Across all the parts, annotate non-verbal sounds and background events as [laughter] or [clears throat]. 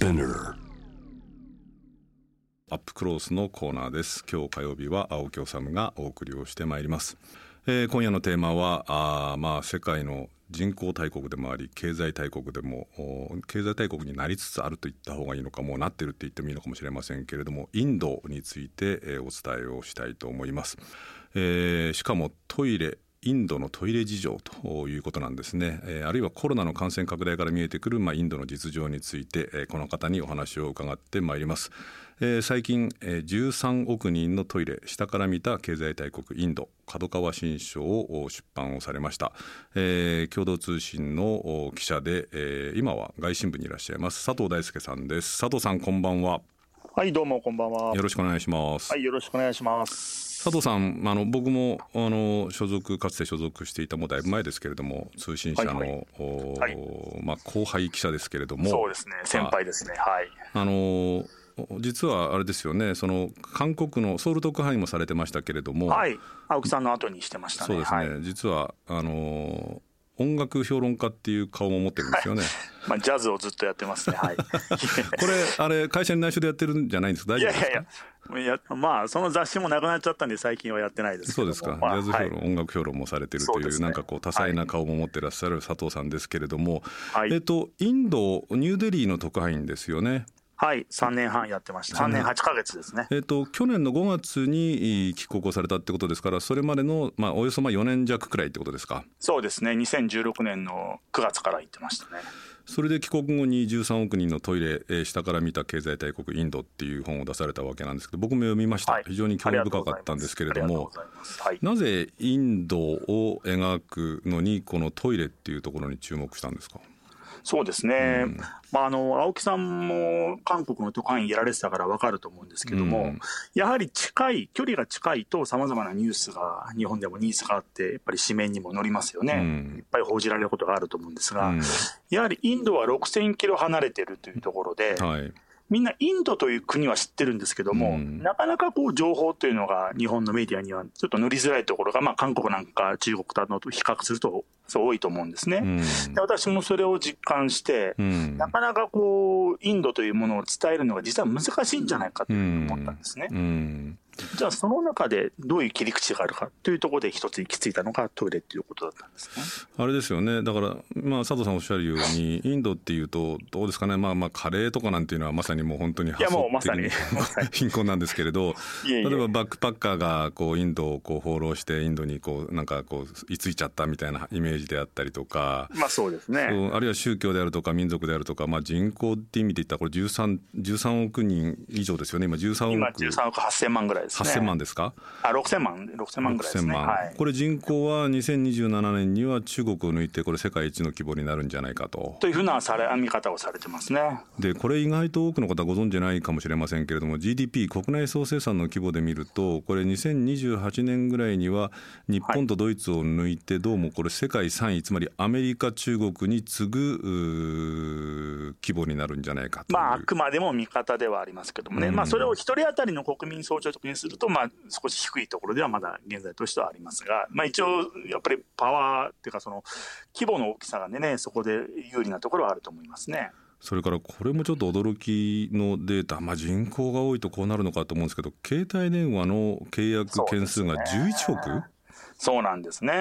Spinner アップクロースのコーナーです。今日火曜日は青木治がお送りをしてまいります、えー今夜のテーマはあーまあ世界の人口大国でもあり経済大国でもお経済大国になりつつあると言った方がいいのかもうなってるって言ってもいいのかもしれませんけれどもインドについて、えーお伝えをしたいと思います、えーしかもトイレインドのトイレ事情ということなんですね、えーあるいはコロナの感染拡大から見えてくる、まあ、インドの実情について、えーこの方にお話を伺ってまいります、えー最近、えー13億人のトイレ下から見た経済大国インド角川新書をお出版をされました、えー共同通信のお記者で、えー今は外信部にいらっしゃいます佐藤大輔さんです。佐藤さんこんばんは。はい、どうもこんばんは。よろしくお願いします、はい、よろしくお願いします。佐藤さんあの僕もあの所属かつて所属していたもうだいぶ前ですけれども通信社の、はいはいまあ、後輩記者ですけれどもそうですね、先輩ですね。はい。あの実はあれですよねその韓国のソウル特派員もされてましたけれども、はい、青木さんの後にしてましたね。そうですね、はい。実はあの音楽評論家っていう顔も持ってるんですよね。まあ、ジャズをずっとやってますね。はい。[laughs] これあれ会社に内緒でやってるんじゃないんですか？大丈夫ですか？やいや。いやまあその雑誌もなくなっちゃったんで最近はやってないですそうですか、まあジャズ評論、はい音楽評論もされてるというなんかこう多彩な顔も持ってらっしゃる佐藤さんですけれども、はい。えっとインドニューデリーの特派員ですよね。はい、3年半やってました。3年8ヶ月ですね。えっと去年の5月に帰国をされたってことですからそれまでのまあおよそまあ4年弱くらいってことですか？そうですね、2016年の9月から行ってましたね。それで帰国後に13億人のトイレ、えー下から見た経済大国インドっていう本を出されたわけなんですけど僕も読みました、はい非常に興味深かったんですけれども。はい。なぜインドを描くのにこのトイレっていうところに注目したんですか？そうですね、まあ、あの青木さんも韓国の特派員やられてたから分かると思うんですけども、うん。やはり近い、距離が近いと、さまざまなニュースが日本でもニーズがあって、やっぱり紙面にも載りますよね、うん。いっぱい報じられることがあると思うんですが、うん。やはりインドは6000キロ離れてるというところで、はいみんなインドという国は知ってるんですけども、うん。なかなかこう情報というのが日本のメディアにはちょっと塗りづらいところが、まあ、韓国なんか中国と比較するとそう多いと思うんですね。うん。で私もそれを実感して、うん。なかなかこうインドというものを伝えるのが実は難しいんじゃないかと思ったんですね。うんじゃあその中でどういう切り口があるかというところで一つ行き着いたのがトイレということだったんですね。あれですよね。だから、まあ、佐藤さんおっしゃるようにインドっていうとどうですかね、まあ、まあカレーとかなんていうのはまさにもう本当にいやもうまさに [laughs] 貧困なんですけれどいえいえ。例えばバックパッカーがこうインドをこう放浪してインドにこうなんかこう居ついちゃったみたいなイメージであったりとか。まあそうですね。あるいは宗教であるとか民族であるとか、まあ、人口って意味で言ったらこれ 13, 13億人以上ですよね。今13億。今13億8000万ぐらいですね。8000万ですか？あ6000万6000万ぐらいですね。6000万はい。これ人口は2027年には中国を抜いてこれ世界一の規模になるんじゃないかとというふうなされ見方をされてますね。でこれ意外と多くの方ご存じないかもしれませんけれども GDP 国内総生産の規模で見るとこれ2028年ぐらいには日本とドイツを抜いてどうもこれ世界3位つまりアメリカ中国に次ぐ規模になるんじゃないかという、まあ、あくまでも見方ではありますけどもね、うんまあ、それを一人当たりの国民総長とにすると、まあ、少し低いところではまだ現在としてはありますが、まあ、一応、やっぱりパワーっていうか、その規模の大きさがね、そこで有利なところはあると思いますね。それからこれもちょっと驚きのデータ、まあ、人口が多いとこうなるのかと思うんですけど携帯電話の契約件数が11億、そうなんですね。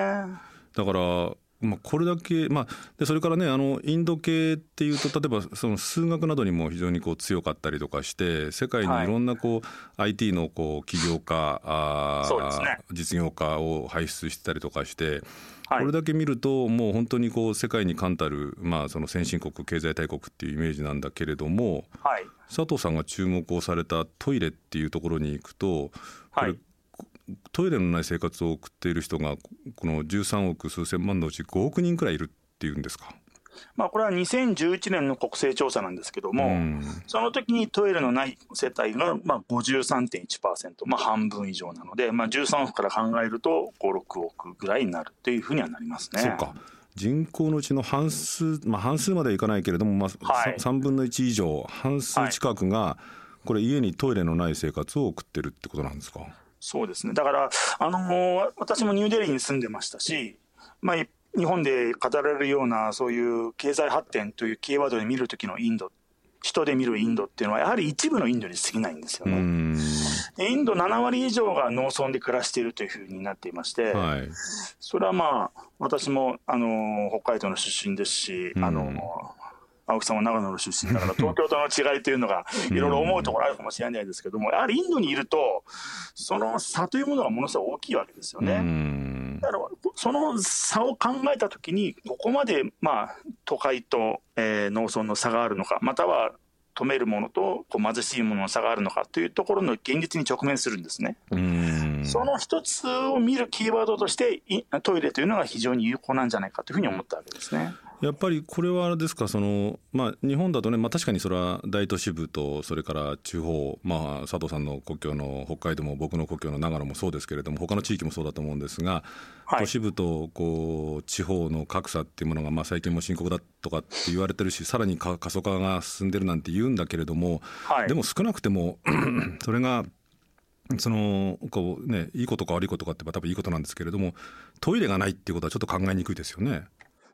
だから、まあ、これだけ、まあ、でそれからねあのインド系っていうと例えばその数学などにも非常にこう強かったりとかして世界にいろんなこう、IT のこう起業家あね実業家を輩出してたりとかして。はいこれだけ見るともう本当にこう世界に冠たる、まあ、その先進国経済大国っていうイメージなんだけれどもはい。佐藤さんが注目をされたトイレっていうところに行くとこれはい。トイレのない生活を送っている人がこの13億数千万のうち5億人くらいいるっていうんですか？まあ、これは2011年の国勢調査なんですけども、うんその時にトイレのない世帯がまあ53.1%、まあ、半分以上なので、まあ、13億から考えると5、6億ぐらいになるというふうにはなりますね。そうか人口のうちの半数、まあ、半数まではいかないけれども、まあはいさ3分の1以上半数近くがこれ家にトイレのない生活を送ってるってことなんですか？そうですね。だから、あのー私もニューデリーに住んでましたし、まあ、い日本で語られるような、そういう経済発展というキーワードで見るときのインドっ人で見るインドっていうのは、やはり一部のインドに過ぎないんですよね。インド7割以上が農村で暮らしているというふうになっていまして、はい、それはまあ、私もあの北海道の出身ですし、あの青木さんは長野の出身だから、[laughs] 東京との違いというのが、いろいろ思うところあるかもしれないですけども、やはりインドにいると、その差というものがものすごい大きいわけですよね。だから、その差を考えたときに、ここまで、まあ、都会と、えー、農村の差があるのか、または止めるものとこう貧しいものの差があるのかというところの現実に直面するんですね。その一つを見るキーワードとしてトイレというのが非常に有効なんじゃないかというふうに思ったわけですね。やっぱりこれはあれですかその、まあ、日本だとね、まあ、確かにそれは大都市部とそれから地方、まあ、佐藤さんの故郷の北海道も僕の故郷の長野もそうですけれども他の地域もそうだと思うんですが、はい、都市部とこう地方の格差っていうものが、まあ、最近も深刻だとかって言われてるしさらに過疎化が進んでるなんて言うんだけれども、はい、でも少なくても [clears throat] それがそのこうねいいことか悪いことかって多分いいことなんですけれどもトイレがないっていうことはちょっと考えにくいですよね。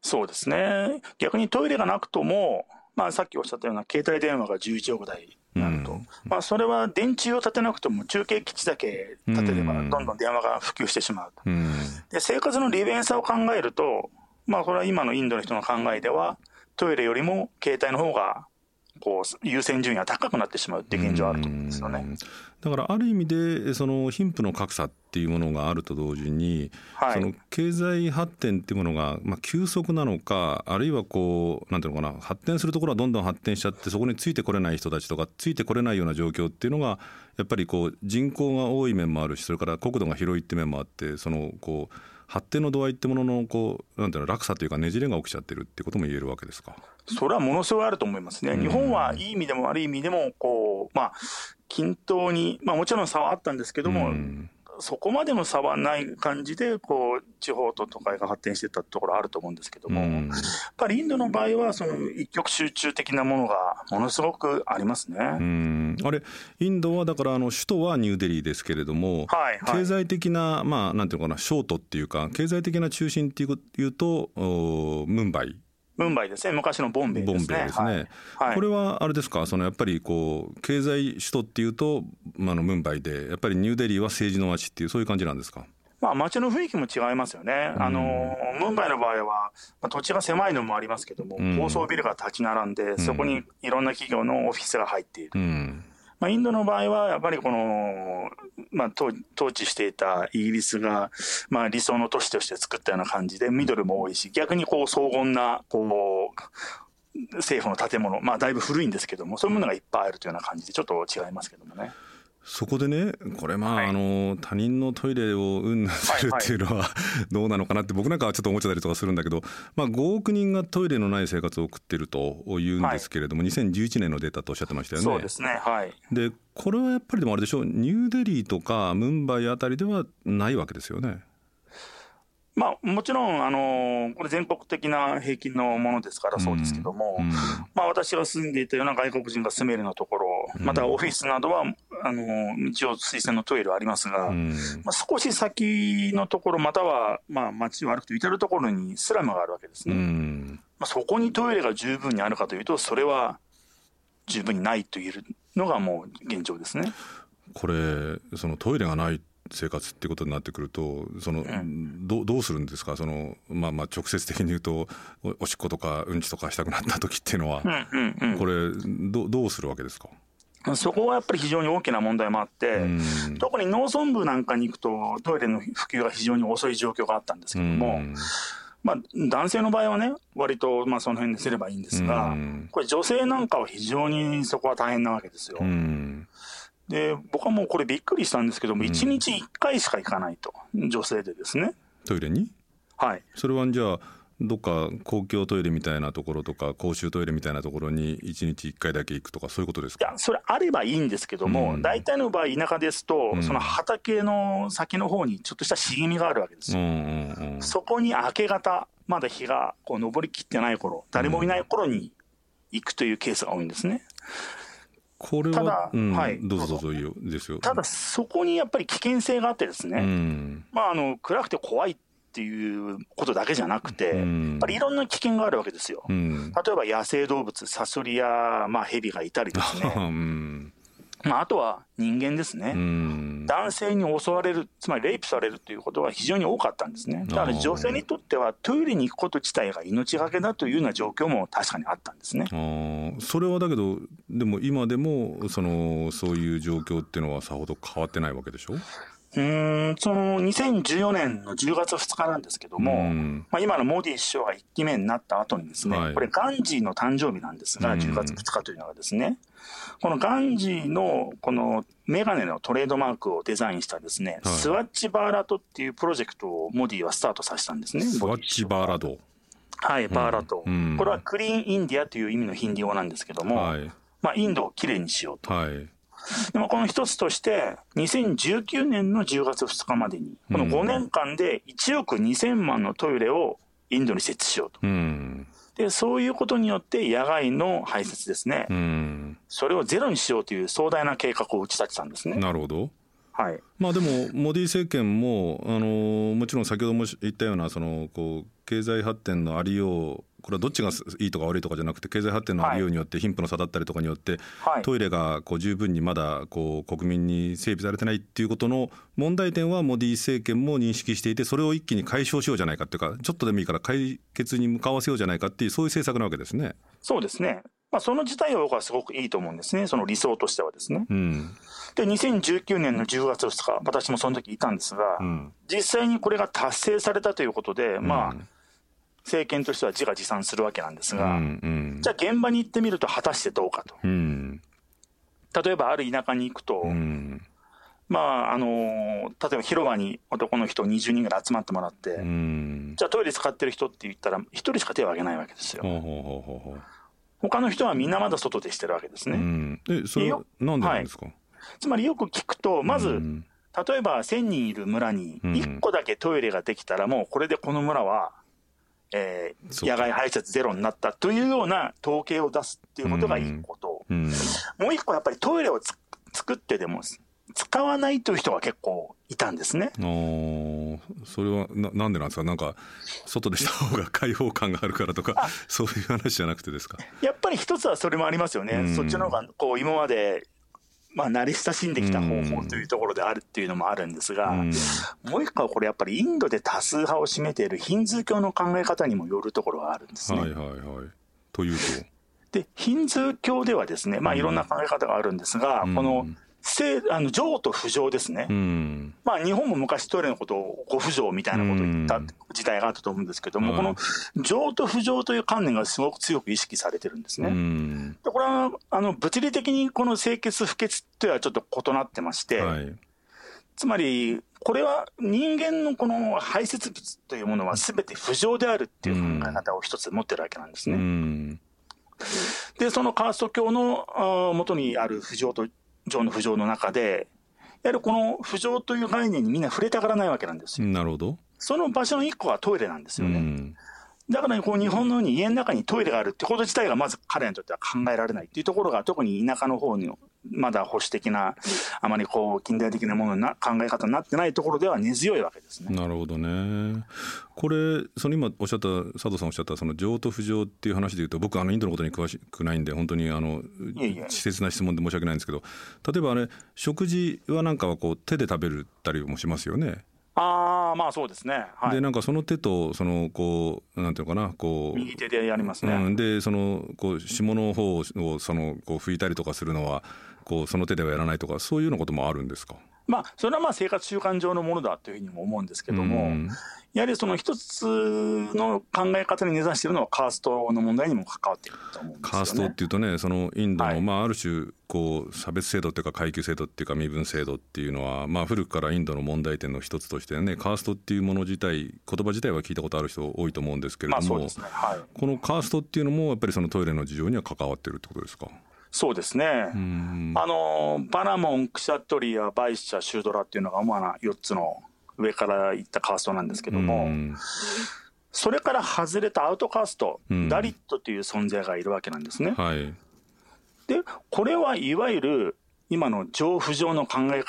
そうですね。逆にトイレがなくとも、まあ、さっきおっしゃったような携帯電話が11億台になると、うん、まあ、それは電柱を立てなくても中継基地だけ立てれば、どんどん電話が普及してしまうと、うん、で生活の利便さを考えると、まあ、これは今のインドの人の考えでは、トイレよりも携帯の方がこう優先順位が高くなってしまうって現状あると思うんですよね。だからある意味でその貧富の格差っていうものがあると同時に、はい、その経済発展っていうものがまあ急速なのかあるいはこうなんていうのかな発展するところはどんどん発展しちゃってそこについてこれない人たちとかついてこれないような状況っていうのがやっぱりこう人口が多い面もあるしそれから国土が広いって面もあってそのこう発展の度合いってもののこうなんていうの落差というかねじれが起きちゃってるってことも言えるわけですか？それはものすごいあると思いますね。日本はいい意味でも悪い意味でもこうまあ均等にまあもちろん差はあったんですけども、そこまでの差はない感じで、こう、地方と都会が発展してたところあると思うんですけども、やっぱりインドの場合は、その一極集中的なものがものすごくありますね。あれ、インドはだからあの首都はニューデリーですけれども、はいはい、経済的な、まあ、なんていうのかな、ショートっていうか、経済的な中心っていうと、ムンバイムンバイですね、昔のボンベイですね。ですね。はい、これはあれですか、そのやっぱりこう経済首都っていうと、まあ、のムンバイで、やっぱりニューデリーは政治の街っていう、そういう感じなんですか？まあ、街の雰囲気も違いますよね、あのムンバイの場合は、まあ、土地が狭いのもありますけども、高層ビルが立ち並んで、そこにいろんな企業のオフィスが入っている。まあ、インドの場合は、やっぱりこの、まあ、統治していたイギリスが、まあ、理想の都市として作ったような感じで、ミドルも多いし、逆にこう、荘厳な、こう、政府の建物、まあ、だいぶ古いんですけども、そういうものがいっぱいあるというような感じで、ちょっと違いますけどもね。そこでねこれまあ、はい、あの他人のトイレをうんするっていうのは、[laughs] どうなのかなって僕なんかはちょっと思っちゃったりとかするんだけど、まあ、5億人がトイレのない生活を送ってるというんですけれども、はい、2011年のデータとおっしゃってましたよね。そうですねはい。でこれはやっぱりでもあれでしょうニューデリーとかムンバイあたりではないわけですよね。まあ、もちろん、あのこれ全国的な平均のものですからそうですけども、うん。うん、まあ、私が住んでいたような外国人が住めるようなところ、またオフィスなどは、あの一応推薦のトイレはありますが、うん、まあ、少し先のところ、または、まあ、街を歩くと至る所にスラムがあるわけですね。まあ、そこにトイレが十分にあるかというと、それは十分にないというのがもう現状ですね。これそのトイレがない生活っていうことになってくるとその、うん、どどうするんですか？その、まあ、まあ直接的に言うとおしっことかうんちとかしたくなった時っていうのは、うんうんうん、これどどうするわけですか？そこはやっぱり非常に大きな問題もあって、うん、特に農村部なんかに行くとトイレの普及が非常に遅い状況があったんですけども、うん、まあ、男性の場合はね割とまあその辺ですればいいんですが、うん、これ女性なんかは非常にそこは大変なわけですよ。で、僕はもうこれびっくりしたんですけども、1日1回しか行かないと、女性でですね。トイレに？はい。それはじゃあ、どっか公共トイレみたいなところとか公衆トイレみたいなところに1日1回だけ行くとかそういうことですか？いやそれあればいいんですけども、うん、大体の場合田舎ですと、うん、その畑の先の方にちょっとした茂みがあるわけですよ、うんうんうん、そこに明け方まだ日がこう昇りきってない頃誰もいない頃に行くというケースが多いんですね、これは、ただ、うん、はい、どうぞどうぞいいよですよ。ただ、そこにやっぱり危険性があってですね、うん、まあ、あの暗くて怖いっっていうことだけじゃなくて、やっぱりいろんな危険があるわけですよ。例えば野生動物、サソリや、まあ、ヘビがいたりですね。[laughs] まあ、あとは人間ですね、男性に襲われる、つまりレイプされるということは非常に多かったんですね、だから女性にとってはトイレに行くこと自体が命がけだというような状況も確かにあったんですね。それはだけど、でも今でもそのそういう状況っていうのはさほど変わってないわけでしょ？うんその2014年の10月2日なんですけども、まあ、今のモディ首相が1期目になった後にですね、はい、これ、ガンジーの誕生日なんですが、10月2日というのがですね、このガンジーのこのメガネのトレードマークをデザインしたですね、はい、スワッチバーラトっていうプロジェクトをモディはスタートさせたんですね。スワッチバーラド。はい、バーラト、うん、これはクリーンインディアという意味のヒンディ語なんですけども、はい、まあ、インドをきれいにしようと。はい [laughs] でもこの一つとして、2019年の10月2日までに、この5年間で1億2000万のトイレをインドに設置しようと。うん、で、そういうことによって野外の排泄ですね、うん、それをゼロにしようという壮大な計画を打ち立てたんですね。なるほど。はい、まあでも、モディ政権も、あのもちろん先ほども言ったようなそのこう経済発展のありようこれはどっちがいいとか悪いとかじゃなくて経済発展のありようによって貧富の差だったりとかによって、トイレがこう十分にまだこう国民に整備されてないっていうことの問題点はモディ政権も認識していてそれを一気に解消しようじゃないかっていうかちょっとでもいいから解決に向かわせようじゃないかっていうそういう政策なわけですね。そうですね。まあ、その自体は僕はすごくいいと思うんですね、その理想としてはですね。うん、で、2019年の10月2日、私もその時いたんですが、うん、実際にこれが達成されたということで、まあ、政権としては自画自賛するわけなんですが、うんうん、じゃあ現場に行ってみると果たしてどうかと。うん、例えばある田舎に行くと、うん、まああの例えば広場に男の人20人ぐらい集まってもらって、うん、じゃあトイレ使ってる人って言ったら1人しか手を挙げないわけですよ。他の人はみんなまだ外でしてるわけですね。えそれはなんでなんですか、はい、つまりよく聞くとまず、例えば1000人いる村に1個だけトイレができたらもうこれでこの村はえー、野外排泄ゼロになったというような統計を出すっていうことがいいこと、うん、もう一個やっぱりトイレを作ってでも使わないという人が結構いたんですね。それはななんでなんですか？なんか外でした方が開放感があるからとかそういう話じゃなくてですか？やっぱり一つはそれもありますよね。うん、そっちの方がこう今までまあ、慣れ親しんできた方法というところであるっていうのもあるんですが、もう一個はこれやっぱりインドで多数派を占めているヒンズー教の考え方にもよるところがあるんですね。はいはいはい。というと？で、ヒンズー教ではですね、まあいろんな考え方があるんですが、この性あの情と不浄ですね、うん、まあ、日本も昔トイレのことをご不浄みたいなことを言った時代があったと思うんですけども、うん、この情と不浄という観念がすごく強く意識されてるんですね。うん、これはあの物理的にこの清潔不潔とはちょっと異なってまして、はい、つまりこれは人間のこの排泄物というものはすべて不浄であるっていう考え方を一つ持ってるわけなんですね。で、そのカースト教のもとにある不浄と上の浮上の中で、やはりこの浮上という概念にみんな触れたがらないわけなんですよ。なるほど。その場所の一個はトイレなんですよね。うんだからこう日本のように家の中にトイレがあるってこと自体がまず彼にとっては考えられないっていうところが特に田舎の方にまだ保守的なあまりこう近代的なものな考え方になってないところでは根強いわけですね。なるほどね。これその今おっしゃった佐藤さんおっしゃったその情と不情っていう話でいうと僕あのインドのことに詳しくないんで本当にあの稚拙な質問で申し訳ないんですけど例えばあれ食事はなんかはこう手で食べたりもしますよね。ああまあそうですね、はい、でなんかその手とそのこうなんていうのかなこう。右手でやりますね、うん、でそのこう下の方をそのこう拭いたりとかするのはこうその手ではやらないとかそういうようなこともあるんですか？まあ、それはまあ生活習慣上のものだというふうにも思うんですけども、やはりその一つの考え方に根ざしているのはカーストの問題にも関わっていると思うんですよ、ね、カーストっていうとねそのインドの、はい、まあ、ある種こう差別制度っていうか階級制度っていうか身分制度っていうのは、まあ、古くからインドの問題点の一つとしてねカーストっていうもの自体言葉自体は聞いたことある人多いと思うんですけれども、ね。はい、このカーストっていうのもやっぱりそのトイレの事情には関わってるってことですか？そうですね。あの、バナモン、クシャトリア、バイシャ、シュードラっていうのが主な4つの上からいったカーストなんですけども、それから外れたアウトカースト、ダリットという存在がいるわけなんですね。はい、で、これはいわゆる今の上浮上の考え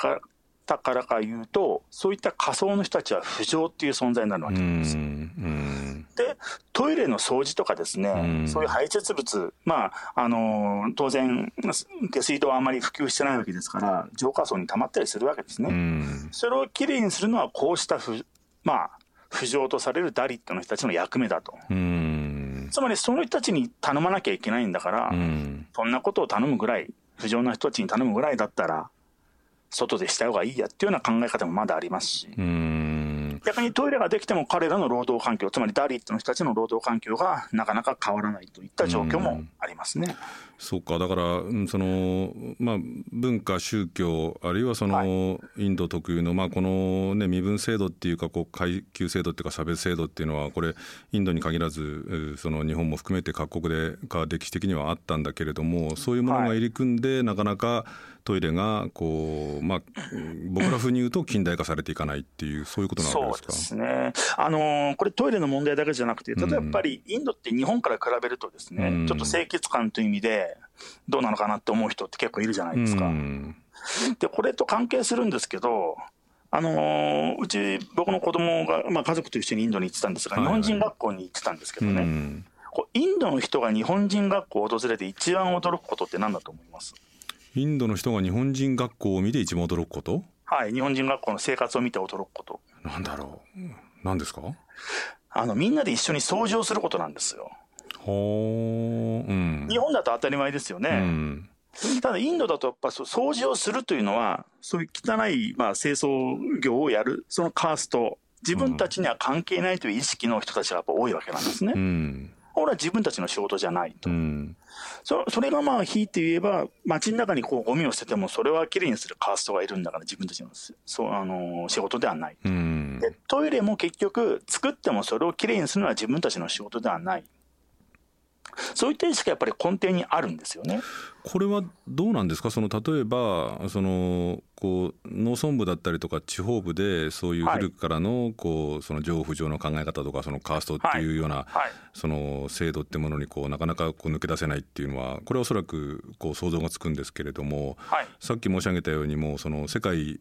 ったからかいうと、そういった仮想の人たちは不浄っていう存在になるわけなんですよ。で、トイレの掃除とかですね、そういう排泄物、まあ、あのー、当然、下水道はあまり普及してないわけですから、浄化層に溜まったりするわけですね。それをきれいにするのは、こうした不、まあ、不浄とされるダリットの人たちの役目だと。つまりその人たちに頼まなきゃいけないんだから、そんなことを頼むぐらい、不浄な人たちに頼むぐらいだったら、外でした方がいいやっていうような考え方もまだありますし。逆にトイレができても彼らの労働環境、つまりダリットの人たちの労働環境がなかなか変わらないといった状況もありますね。そうか。だからその、まあ、文化、宗教あるいはその、はい、インド特有の、まあ、この、ね、身分制度っていうかこう階級制度っていうか差別制度っていうのはこれインドに限らずその日本も含めて各国でか歴史的にはあったんだけれどもそういうものが入り組んで、はい、なかなかトイレがこう、まあ、僕ら風に言うと近代化されていかないっていうそういうことなわけですか？そうですね、あのー、これトイレの問題だけじゃなくて例えばやっぱりインドって日本から比べるとですね、うん、ちょっと清潔感という意味でどうなのかなって思う人って結構いるじゃないですか。うん、でこれと関係するんですけどあのー、うち、僕の子供が、まあ、家族と一緒にインドに行ってたんですが、日本人学校に行ってたんですけどね、はいはい、インドの人が日本人学校を訪れて一番驚くことって何だと思います？インドの人が日本人学校を見て一番驚くこと？はい、日本人学校の生活を見て驚くこと。なんだろう。何ですか？あの、みんなで一緒に掃除をすることなんですよ。ほうん、日本だと当たり前ですよね。うんただインドだとやっぱ掃除をするというのは、そういう汚い、まあ、清掃業をやる、そのカースト、自分たちには関係ないという意識の人たちがやっぱ多いわけなんですね。うん、これは自分たちの仕事じゃないと。うん、そそれがまあ、ひいて言えば、街の中にこうゴミを捨てても、それはきれいにするカーストがいるんだから、自分たちのそうあの仕事ではない、うん、で。トイレも結局、作ってもそれをきれいにするのは自分たちの仕事ではない。そういった意識がやっぱり根底にあるんですよね。これはどうなんですか？その例えばそのこう農村部だったりとか地方部でそういう古くからのこうその情不上の考え方とかそのカーストっていうようなその制度ってものにこうなかなかこう抜け出せないっていうのはこれはおそらくこう想像がつくんですけれども、さっき申し上げたようにもうその世界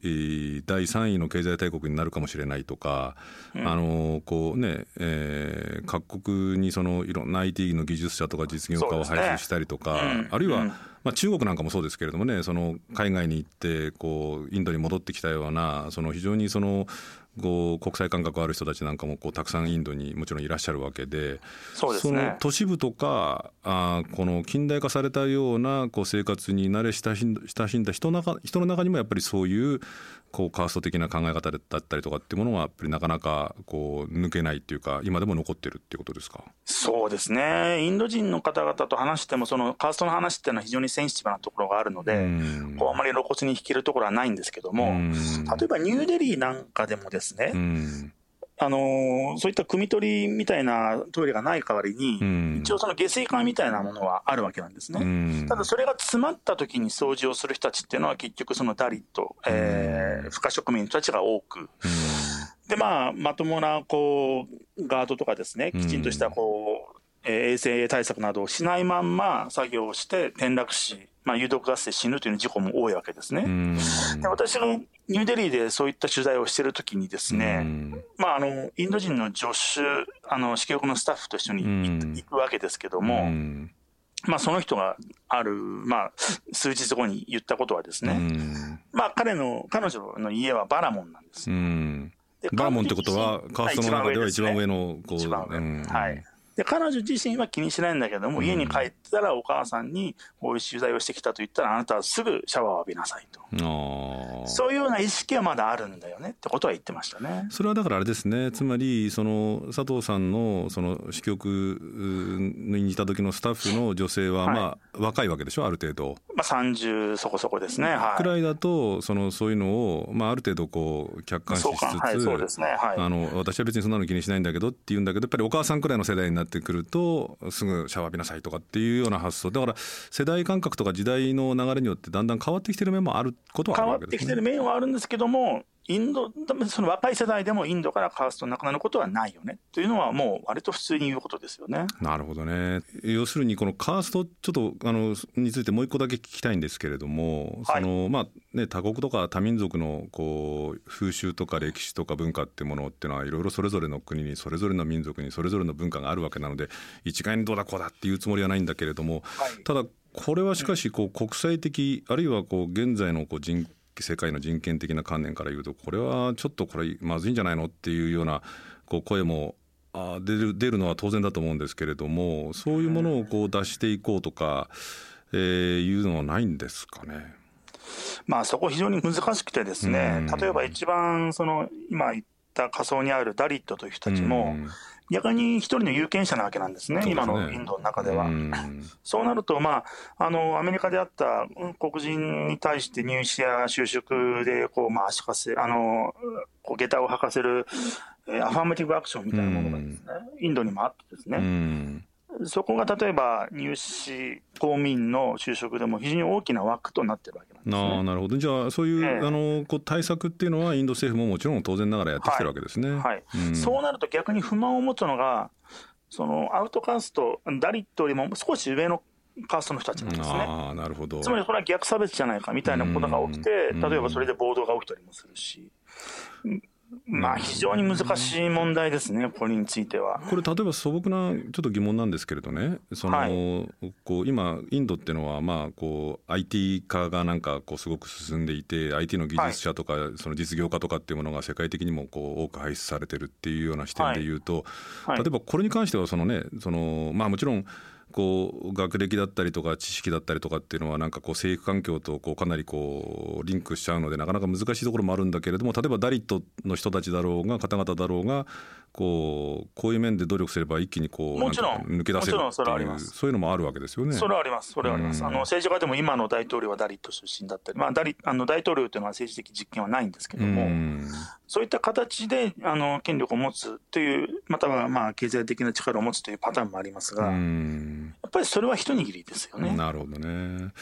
第3位の経済大国になるかもしれないとか、あのこうね、えー、各国にそのいろんな IT の技術者とか実業家を輩出したりとか、あるいは、まあ、中国なんかもそうですけれどもねその海外に行ってこうインドに戻ってきたようなその非常にそのこう国際感覚ある人たちなんかもこうたくさんインドにもちろんいらっしゃるわけでそうです、ね、その都市部とかあこの近代化されたようなこう生活に慣れ親しんだ人の中人の中にもやっぱりそういうこうカースト的な考え方だったりとかっていうものはやっぱりなかなかこう抜けないっていうか今でも残ってるっていうことですか？そうですね。インド人の方々と話してもそのカーストの話っていうのは非常にセンシティブなところがあるのでこうあまり露骨に引けるところはないんですけども例えばニューデリーなんかでもですねあのー、そういった汲み取りみたいなトイレがない代わりに、うん、一応その下水管みたいなものはあるわけなんですね。うん、ただそれが詰まった時に掃除をする人たちっていうのは結局そのダリット、えー、不職民の人たちが多く、うん、でまあまともなこうガードとかですね、きちんとしたこう、えー、衛生対策などをしないまんま作業をして転落死、まあ、有毒ガスで死ぬという事故も多いわけですね。で私がニューデリーでそういった取材をしているときにですね、まあ、あの、インド人の助手、あの、支局のスタッフと一緒に行くわけですけども、まあ、その人がある、まあ、数日後に言ったことはですね、まあ、彼の、彼女の家はバラモンなんです。バラモンってことは、カーストの中では一番上の、こう、はい。で、彼女自身は気にしないんだけども、家に帰ったらお母さんに、こういう取材をしてきたと言ったら、あなたはすぐシャワーを浴びなさいと。そういうような意識はまだあるんだよねってことは言ってましたね。それはだからあれですね、つまり、その佐藤さんのその支局にいた時のスタッフの女性は、まあ、若いわけでしょ、ある程度。まあ、30そこそこですね。はい、くらいだと、そのそういうのを、まあ、ある程度こう客観視しつつ、はい、そうですね、はい、あの私は別にそんなの気にしないんだけどって言うんだけど、やっぱりお母さんくらいの世代になっててくると、すぐシャワー浴びなさいとかっていうような発想、だから世代感覚とか時代の流れによって、だんだん変わってきてる面もあることはあるわけです、ね、変わってきてる面はあるんですけども、インド、その若い世代でもインドからカーストなくなることはないよねというのは、もう割と普通に言うことですよね。なるほどね。要するに、このカースト、ちょっとあのについてもう一個だけ聞きたいんですけれども、はい、そのまあね、他国とか多民族のこう風習とか歴史とか文化っていうものっていうのは、いろいろそれぞれの国に、それぞれの民族に、それぞれの文化があるわけなので、一概にどうだこうだっていうつもりはないんだけれども、はい、ただ、これはしかしこう国際的あるいはこう現在のこう人世界の人権的な観念から言うとこれはちょっとこれまずいんじゃないのっていうようなこう声もあ出る出るのは当然だと思うんですけれどもそういうものをこう出していこうとか、えー、いうのはないんですかね。まあそこ非常に難しくてですね、例えば一番その今言った仮想にあるダリットという人たちも、逆に一人の有権者なわけなんですね、すね。今のインドの中では。[laughs] そうなると、まあ、あのアメリカであった黒人に対して入試や就職でこう、まあ、足かせあのこう下駄を履かせる、えアファーメティブアクションみたいなものがですね、インドにもあってですね。そこが例えば入試公務員の就職でも非常に大きな枠となってるわけあなるほど。じゃあそういう、えー、あのこう対策っていうのはインド政府ももちろん当然ながらやってきてるわけですね。はい、はい。うん、そうなると逆に不満を持つのがそのアウトカーストダリットよりも少し上のカーストの人たちなんですね。あなるほど。つまりこれは逆差別じゃないかみたいなことが起きて、例えばそれで暴動が起きたりもするし。まあ、非常に難しい問題ですね、これについては。これ、例えば素朴なちょっと疑問なんですけれどね、その、はい、こう今、インドっていうのは、まあ、こう IT 化がなんかこうすごく進んでいて、IT の技術者とか、その実業家とかっていうものが世界的にもこう多く輩出されてるっていうような視点でいうと、はい。はい、例えばこれに関しては、そのね、そのまあ、もちろん、こう学歴だったりとか知識だったりとかっていうのはなんかこう生育環境とこうかなりこうリンクしちゃうのでなかなか難しいところもあるんだけれども例えばダリットの人たちだろうが方々だろうがこうこういう面で努力すれば一気にこうもちろん抜け出せるっていうそういうのもあるわけですよね。それはあります。それはあります。あの政治家でも今の大統領はダリット出身だったり、まあダリあの大統領というのは政治的実権はないんですけども、そういった形であの権力を持つというまたはまあ経済的な力を持つというパターンもありますが、やっぱりそれは一握りですよね。なるほどね。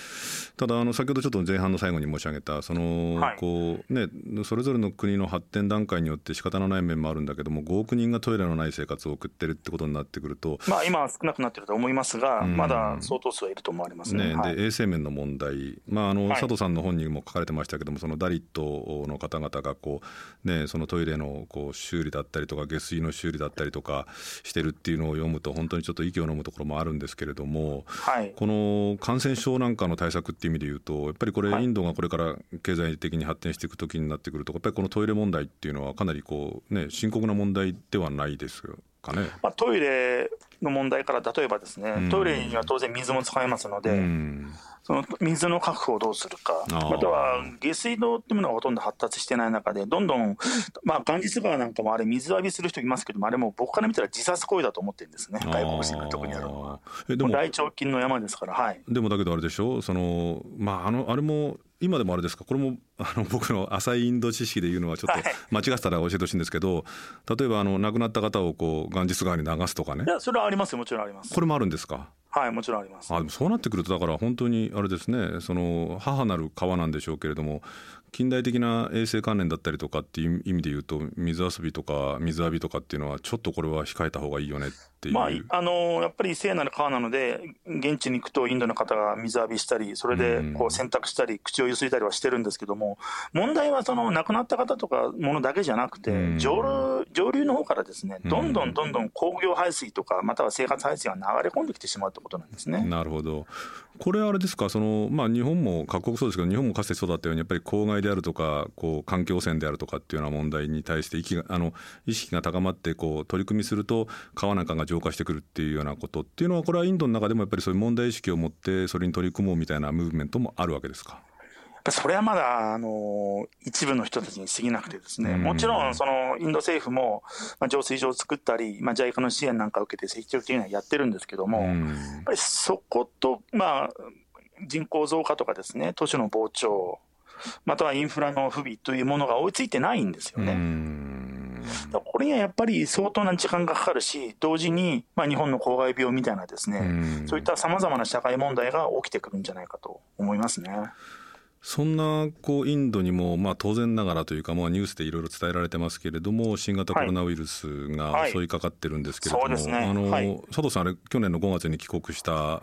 ただあの先ほどちょっと前半の最後に申し上げたその、はい、こうねそれぞれの国の発展段階によって仕方のない面もあるんだけども5億人人がトイレのない生活を送ってるってことになってくると、まあ、今は少なくなってると思いますが、うん、まだ相当数はいると思われますね、ねはい、で衛生面の問題、まああの、佐藤さんの本にも書かれてましたけども、そのダリットの方々がこう、ね、そのトイレのこう修理だったりとか、下水の修理だったりとかしてるっていうのを読むと、本当にちょっと息を飲むところもあるんですけれども、はい、この感染症なんかの対策っていう意味でいうと、やっぱりこれ、インドがこれから経済的に発展していくときになってくると、やっぱりこのトイレ問題っていうのは、かなりこう、ね、深刻な問題ではないですかね。まあ、トイレの問題から例えばですね、トイレには当然水も使えますので、その水の確保をどうするか、または下水道っていうものがほとんど発達してない中で、どんどん、まあ、元日川なんかもあれ、水浴びする人いますけども、あれも僕から見たら自殺行為だと思ってるんですね、外国人が特にあるのは。でも大腸菌の山ですから、はい。でもだけどあれでしょ、そのまあ、あのあれも今でもあれですかこれもあの [laughs] 僕の浅いインド知識で言うのはちょっと間違ってたら教えてほしいんですけど、例えばあの亡くなった方をこう元日川に流すとかね。いやそれはありますよ。もちろんあります。これもあるんですか？はいもちろんあります。あそうなってくるとだから本当にあれですねその母なる川なんでしょうけれども近代的な衛生関連だったりとかっていう意味で言うと水遊びとか水浴びとかっていうのはちょっとこれは控えた方がいいよねっていう、まあ、あのやっぱり聖なる川なので現地に行くとインドの方が水浴びしたりそれでこう洗濯したり口をゆすいだりはしてるんですけども問題はその亡くなった方とかものだけじゃなくて上流上流の方からですねどんどんどんどん工業排水とかまたは生活排水が流れ込んできてしまうってことなんですね。なるほど。これあれですか？その、まあ、日本も各国そうですけど日本もかつてそうだったようにやっぱり公害であるとかこう環境汚染であるとかっていうような問題に対して意識があの意識が高まってこう取り組みすると川なんかが浄化してくるっていうようなことっていうのはこれはインドの中でもやっぱりそういう問題意識を持ってそれに取り組もうみたいなムーブメントもあるわけですか？それはまだ、あの、一部の人たちに過ぎなくてですね、もちろん、その、インド政府も、まあ、浄水場を作ったり、まあ、JICA の支援なんかを受けて積極的にはやってるんですけども、やっぱりそこと、まあ、人口増加とかですね、都市の膨張、またはインフラの不備というものが追いついてないんですよね。これにはやっぱり相当な時間がかかるし、同時に、まあ、日本の公害病みたいなですね、そういったさまざまな社会問題が起きてくるんじゃないかと思いますね。そんなこうインドにも、まあ、当然ながらというか、まあ、ニュースでいろいろ伝えられてますけれども、新型コロナウイルスが襲いかかってるんですけれども、あの佐藤さん、あれ、去年の5月に帰国した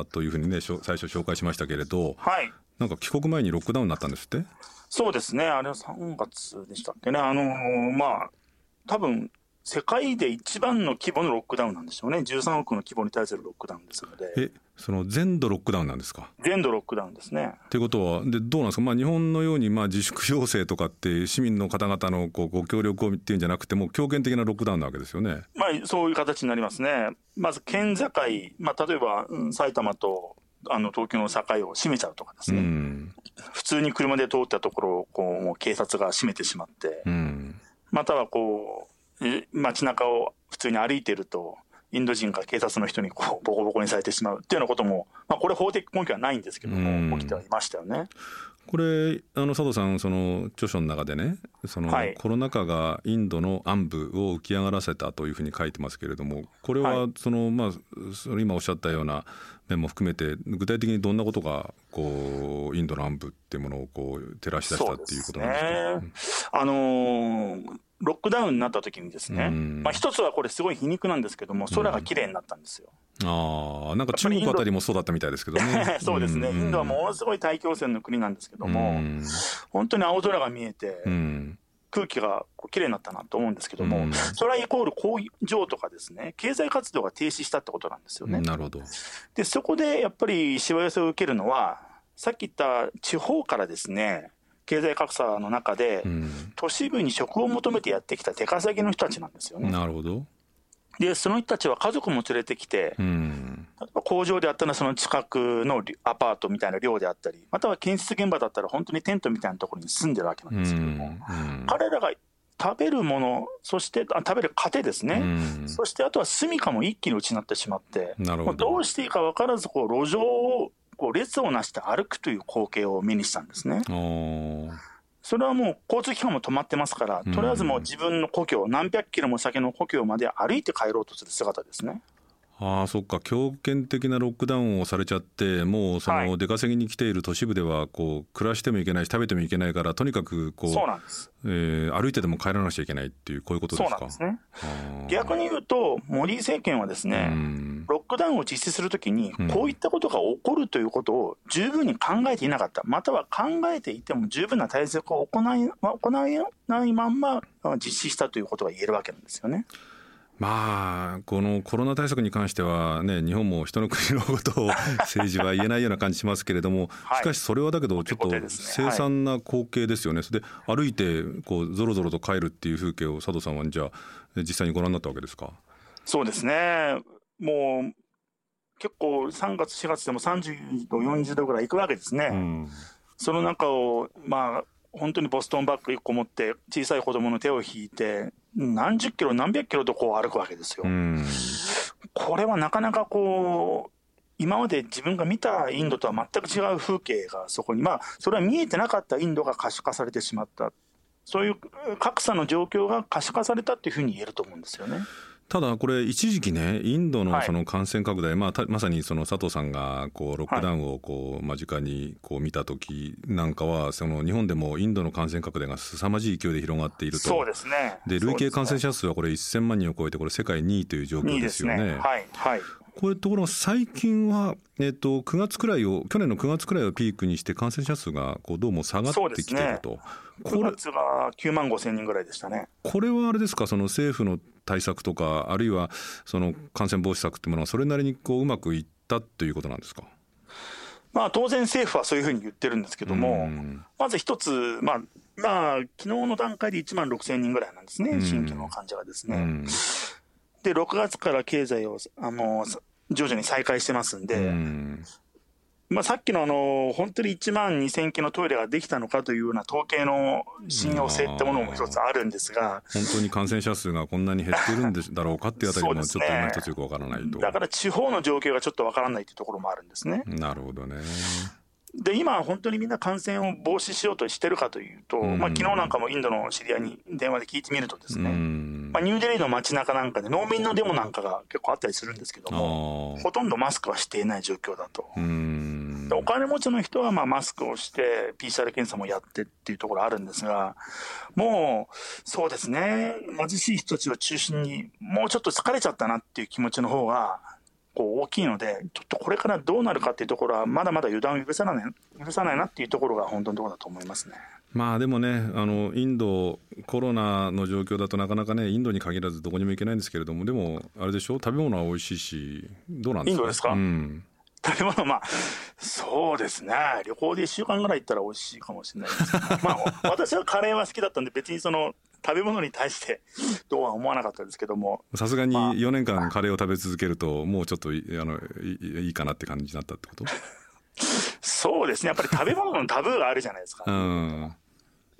あというふうにね、最初紹介しましたけれど、はい、なんか帰国前にロックダウンになったんですって？そうですね、あれは3月でしたっけね、あのまあ多分世界で一番の規模のロックダウンなんでしょうね、13億の規模に対するロックダウンですので。えその全土ロックダウンなんですか？全土ロックダウンですね。ということは、でどうなんですか、まあ、日本のようにまあ自粛要請とかって、市民の方々のこうご協力をっていうんじゃなくても、強権的なロックダウンなわけですよね。まあ、そういう形になりますね。まず県境、まあ、例えば、うん、埼玉とあの東京の境を閉めちゃうとかですね、うん、普通に車で通ったところをこう警察が閉めてしまって、うん、またはこう街中を普通に歩いていると、インド人が警察の人にこうボコボコにされてしまうっていうようなことも、まあ、これ、法的根拠はないんですけども、起きてはいましたよね。これあの佐藤さん、その著書の中でね、その、はい、コロナ禍がインドの暗部を浮き上がらせたというふうに書いてますけれども、これはその、はい、まあ、その今おっしゃったような面も含めて、具体的にどんなことがこうインドの暗部っていうものをこう照らし出したっていうことなんですか？すね、あのーロックダウンになった時にですね、まあ一つはこれすごい皮肉なんですけども、空が綺麗になったんですよ。ああ、なんか中国あたりもそうだったみたいですけどね。[laughs] そうですね、インドはものすごい大気汚染の国なんですけども、本当に青空が見えて、空気が綺麗になったなと思うんですけども、それはイコール工場とかですね、経済活動が停止したってことなんですよね。なるほど。で、そこでやっぱりしわ寄せを受けるのは、さっき言った地方からですね、経済格差の中で、うん、都市部に職を求めてやってきた出稼ぎの人たちなんですよね。なるほどで、その人たちは家族も連れてきて、うん、例えば工場であったらその近くのアパートみたいな寮であったり、または建設現場だったら本当にテントみたいなところに住んでるわけなんですけども、うん、彼らが食べるもの、そしてあ食べる糧ですね、うん、そしてあとは住処も一気に失ってしまって、ど。どうしていいか分からずこう路上をこう列をなして歩くという光景を目にしたんですね。それはもう交通機関も止まってますから、とりあえずもう自分の故郷、何百キロも先の故郷まで歩いて帰ろうとする姿ですね。ああそっか。強権的なロックダウンをされちゃってもうその出稼ぎに来ている都市部ではこう暮らしてもいけないし食べてもいけないからとにかくこうそうなんです、えー、歩いてでも帰らなきゃいけないっていうこういうことですか？そうなんですね。逆に言うとモディ政権はですねロックダウンを実施するときにこういったことが起こるということを十分に考えていなかった。または考えていても十分な対策を行い行えないまんま実施したということが言えるわけなんですよね。まあ、このコロナ対策に関しては、ね、日本も人の国のことを政治は言えないような感じしますけれども、しかしそれはだけど、ちょっと凄惨な光景ですよね、それで歩いてこうぞろぞろと帰るっていう風景を佐藤さんは、じゃあ、実際にご覧になったわけですか？そうですね、もう結構、3月、4月でも30度、40度ぐらいいくわけですね。うん、その中を、まあ、本当にボストンバッグ1個持って、小さい子供の手を引いて、何十キロ、何百キロとこう歩くわけですよ。これはなかなかこう、今まで自分が見たインドとは全く違う風景がそこに、まあ、それは見えてなかったインドが可視化されてしまった。そういう格差の状況が可視化されたっていうふうに言えると思うんですよね。ただこれ、一時期ね、インドのその感染拡大、はい、まあ、まさにその佐藤さんがこうロックダウンをこう間近にこう見たときなんかは、その日本でもインドの感染拡大が凄まじい勢いで広がっていると、そうですね。で累計感染者数はこれ、1000万人を超えて、これ、世界2位という状況ですよね。ね。はい。はいこれところ最近は、えっと、9月くらいを、去年の9月くらいをピークにして、感染者数がこうどうも下がってきてると。ね、9月が9万5千人ぐらいでしたね。これはあれですか、その政府の対策とか、あるいはその感染防止策っていうものは、それなりにこううまくいったということなんですか？まあ、当然、政府はそういうふうに言ってるんですけども、まず一つ、まあ、まあ、昨日の段階で1万6千人ぐらいなんですね、新規の患者がですね。で、6月から経済をあの徐々に再開してますんで、んまあ、さっきのあの本当に1万2000機のトイレができたのかというような統計の信用性ってものも一つあるんですが、本当に感染者数がこんなに減ってるんだろうかっていうあたりも、ちょっと今一つよくわからないと、だから地方の状況がちょっとわからないというところもあるんですね。なるほどね。で今、本当にみんな感染を防止しようとしてるかというと、まあ昨日なんかもインドの知り合いに電話で聞いてみるとですね、まあ、ニューデリーの街中なんかで農民のデモなんかが結構あったりするんですけども、ほとんどマスクはしていない状況だと。お金持ちの人はまあマスクをして、PCR 検査もやってっていうところあるんですが、もう、そうですね、貧しい人たちを中心に、もうちょっと疲れちゃったなっていう気持ちの方が、こう大きいので、ちょっとこれからどうなるかっていうところは、まだまだ油断を許さない許さないなっていうところが本当のところだと思いますね。まあでもね、あのインド、コロナの状況だとなかなかね、インドに限らずどこにも行けないんですけれども、でも、あれでしょ、食べ物は美味しいし、どうなんですか？インドですか、うん食べ物、まあ、そうですね。旅行で1週間ぐらい行ったら美味しいかもしれないですまあ、[laughs] 私はカレーは好きだったんで、別にその、食べ物に対して [laughs] どうは思わなかったですけども。さすがに4年間カレーを食べ続けると、もうちょっとあのいいかなって感じになったってこと？[laughs] そうですね。やっぱり食べ物のタブーがあるじゃないですか。うん、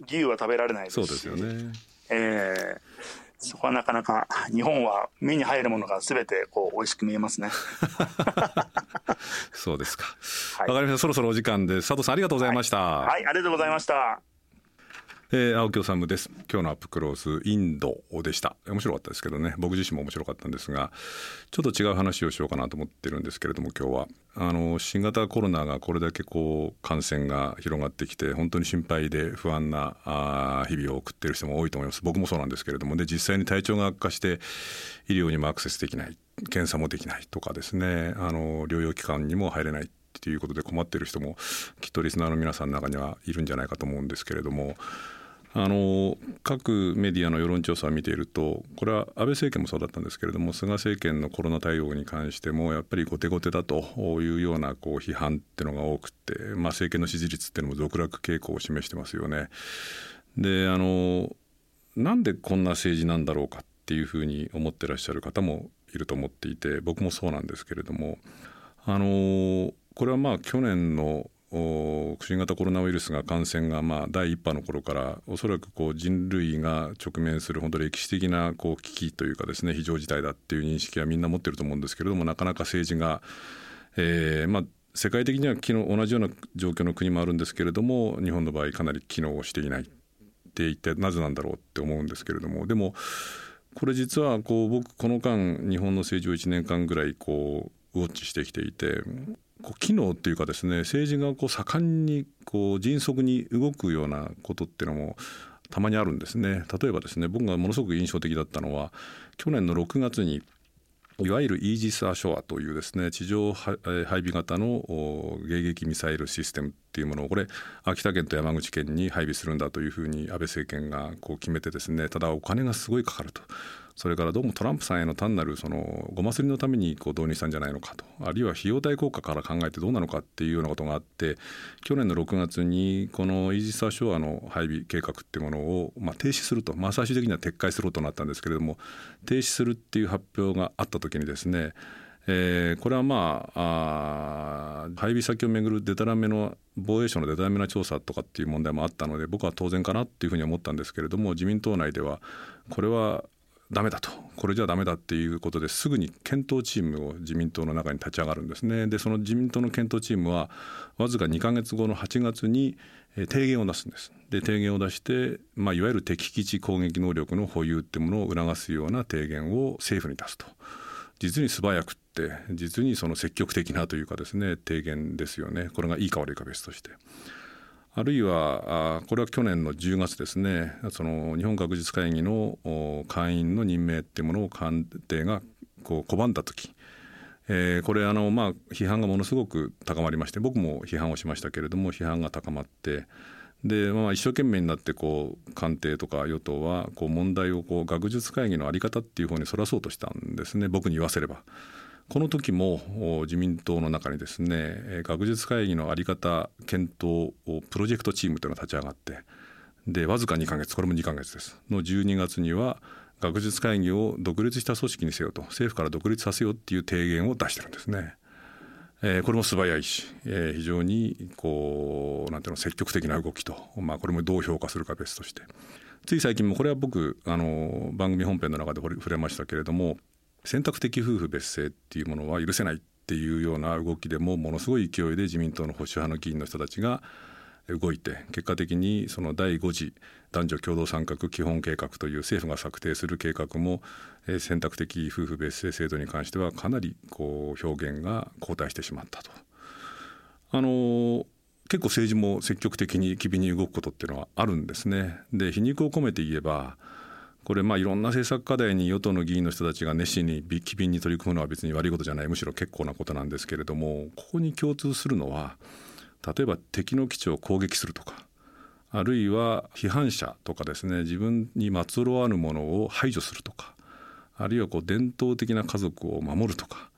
牛は食べられないですし。そうですよね。ええーそこはなかなか日本は目に入るものがすべてこう美味しく見えますね。[laughs] そうですか。わ、はい、かりました。そろそろお時間で佐藤さんありがとうございました。はい、はい、ありがとうございました。えー、青木治です。今日のアップクロースインドでした。面白かったですけどね。僕自身も面白かったんですがちょっと違う話をしようかなと思ってるんですけれども今日は。あの新型コロナがこれだけこう感染が広がってきて本当に心配で不安なあ日々を送っている人も多いと思います。僕もそうなんですけれどもで実際に体調が悪化して医療にもアクセスできない検査もできないとかですね。あの療養機関にも入れないっていうことで困っている人もきっとリスナーの皆さんの中にはいるんじゃないかと思うんですけれどもあの各メディアの世論調査を見ているとこれは安倍政権もそうだったんですけれども菅政権のコロナ対応に関してもやっぱり後手後手だというようなこう批判っていうのが多くて、まあ、政権の支持率っていうのも続落傾向を示してますよね。であのなんでこんな政治なんだろうかっていうふうに思ってらっしゃる方もいると思っていて僕もそうなんですけれどもあのこれはまあ去年の新型コロナウイルスが感染がまあ第1波の頃からおそらくこう人類が直面する本当歴史的なこう危機というかですね非常事態だっていう認識はみんな持ってると思うんですけれどもなかなか政治が、えーまあ、世界的には昨日同じような状況の国もあるんですけれども日本の場合かなり機能していないって一体なぜなんだろうって思うんですけれどもでもこれ実はこう僕この間日本の政治を1年間ぐらいこうウォッチしてきていてこう機能っていうかですね政治がこう盛んにこう迅速に動くようなことっていうのもたまにあるんですね。例えばですね僕がものすごく印象的だったのは去年の6月にいわゆるイージス・アショアというですね地上配備型の迎撃ミサイルシステムっていうものをこれ秋田県と山口県に配備するんだというふうに安倍政権がこう決めてですねただお金がすごいかかると。それからどうもトランプさんへの単なるそのごますりのためにこう導入したんじゃないのかとあるいは費用対効果から考えてどうなのかっていうようなことがあって去年の6月にこのイージス・アショアの配備計画っていうものを、まあ、停止すると、まあ、最終的には撤回するとなったんですけれども停止するっていう発表があった時にですねえー、これはまああ配備先をめぐるデタラメの防衛省のデタラメな調査とかっていう問題もあったので僕は当然かなっていうふうに思ったんですけれども自民党内ではこれはダメだと。これじゃダメだっていうことですぐに検討チームを自民党の中に立ち上がるんですね。でその自民党の検討チームはわずか2か月後の8月に提言を出すんです。で提言を出して、まあ、いわゆる敵基地攻撃能力の保有ってものを促すような提言を政府に出すと。実に素早くって実にその積極的なというかですね提言ですよね。これがいいか悪いか別として。あるいはこれは去年の10月ですね。その日本学術会議の会員の任命っていうものを官邸がこう拒んだ時。えー、これあの、ま、批判がものすごく高まりまして僕も批判をしましたけれども批判が高まって。で、まあ、一生懸命になってこう官邸とか与党はこう問題をこう学術会議の在り方っていう方にそらそうとしたんですね。僕に言わせれば。この時も自民党の中にですね学術会議の在り方検討プロジェクトチームというのが立ち上がってでわずか2か月これも2か月ですの12月には学術会議を独立した組織にせよと政府から独立させようっていう提言を出してるんですね。これも素早いし、非常にこうなんていうの積極的な動きと、まあ、これもどう評価するか別としてつい最近もこれは僕あの番組本編の中で触れましたけれども選択的夫婦別姓っていうものは許せないっていうような動きでもものすごい勢いで自民党の保守派の議員の人たちが動いて結果的にその第5次男女共同参画基本計画という政府が策定する計画も選択的夫婦別姓制度に関してはかなりこう表現が後退してしまったと。あの結構政治も積極的に機敏に動くことっていうのはあるんですね。で皮肉を込めて言えばこれまあいろんな政策課題に与党の議員の人たちが熱心に機敏に取り組むのは別に悪いことじゃない。むしろ結構なことなんですけれどもここに共通するのは例えば敵の基地を攻撃するとかあるいは批判者とかですね自分にまつろわぬものを排除するとかあるいはこう伝統的な家族を守るとか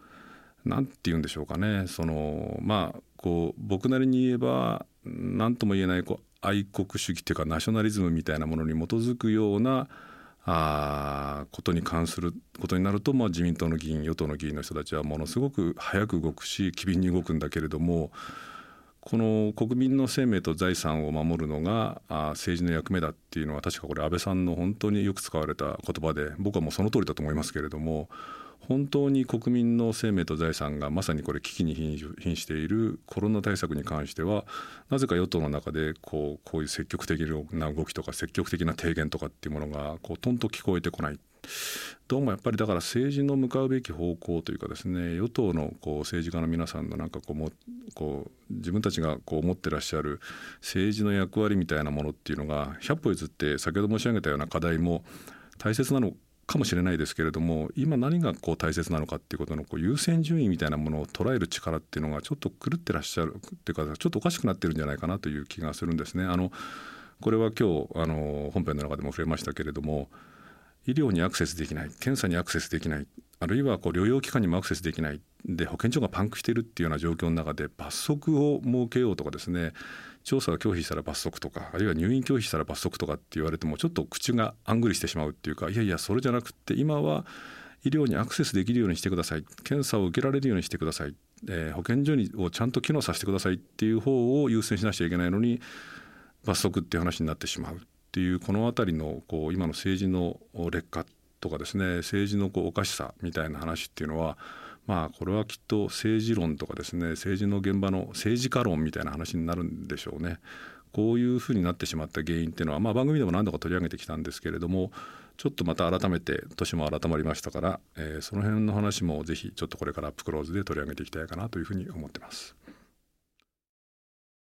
何て言うんでしょうかね。そのまあこう僕なりに言えば何とも言えないこう愛国主義っていうかナショナリズムみたいなものに基づくようなあことに関することになると、まあ、自民党の議員与党の議員の人たちはものすごく早く動くし機敏に動くんだけれどもこの国民の生命と財産を守るのがあ政治の役目だっていうのは確かこれ安倍さんの本当によく使われた言葉で僕はもうその通りだと思いますけれども本当に国民の生命と財産がまさにこれ危機に瀕しているコロナ対策に関してはなぜか与党の中でこうこういう積極的な動きとか積極的な提言とかっていうものがこうとんと聞こえてこない。どうもやっぱりだから政治の向かうべき方向というかですね与党のこう政治家の皆さんのなんかこうもこう自分たちがこう思ってらっしゃる政治の役割みたいなものっていうのが100歩譲って先ほど申し上げたような課題も大切なのかもしれないですけれども今何がこう大切なのかっていうことのこう優先順位みたいなものを捉える力っていうのがちょっと狂ってらっしゃるっていうかちょっとおかしくなってるんじゃないかなという気がするんですね。あのこれは今日あの本編の中でも触れましたけれども医療にアクセスできない検査にアクセスできないあるいはこう療養機関にもアクセスできないで保健所がパンクしているっていうような状況の中で罰則を設けようとかですね調査を拒否したら罰則とかあるいは入院拒否したら罰則とかって言われてもちょっと口があんぐりしてしまうっていうかいやいやそれじゃなくて今は医療にアクセスできるようにしてください。検査を受けられるようにしてください、えー、保健所にをちゃんと機能させてくださいっていう方を優先しなきゃいけないのに罰則っていう話になってしまうっていうこの辺りのこう今の政治の劣化とかですね政治のこうおかしさみたいな話っていうのはまあこれはきっと政治論とかですね政治の現場の政治家論みたいな話になるんでしょうね。こういうふうになってしまった原因っていうのは、まあ、番組でも何度か取り上げてきたんですけれどもちょっとまた改めて年も改まりましたから、えー、その辺の話もぜひちょっとこれからアップクローズで取り上げていきたいかなというふうに思ってます。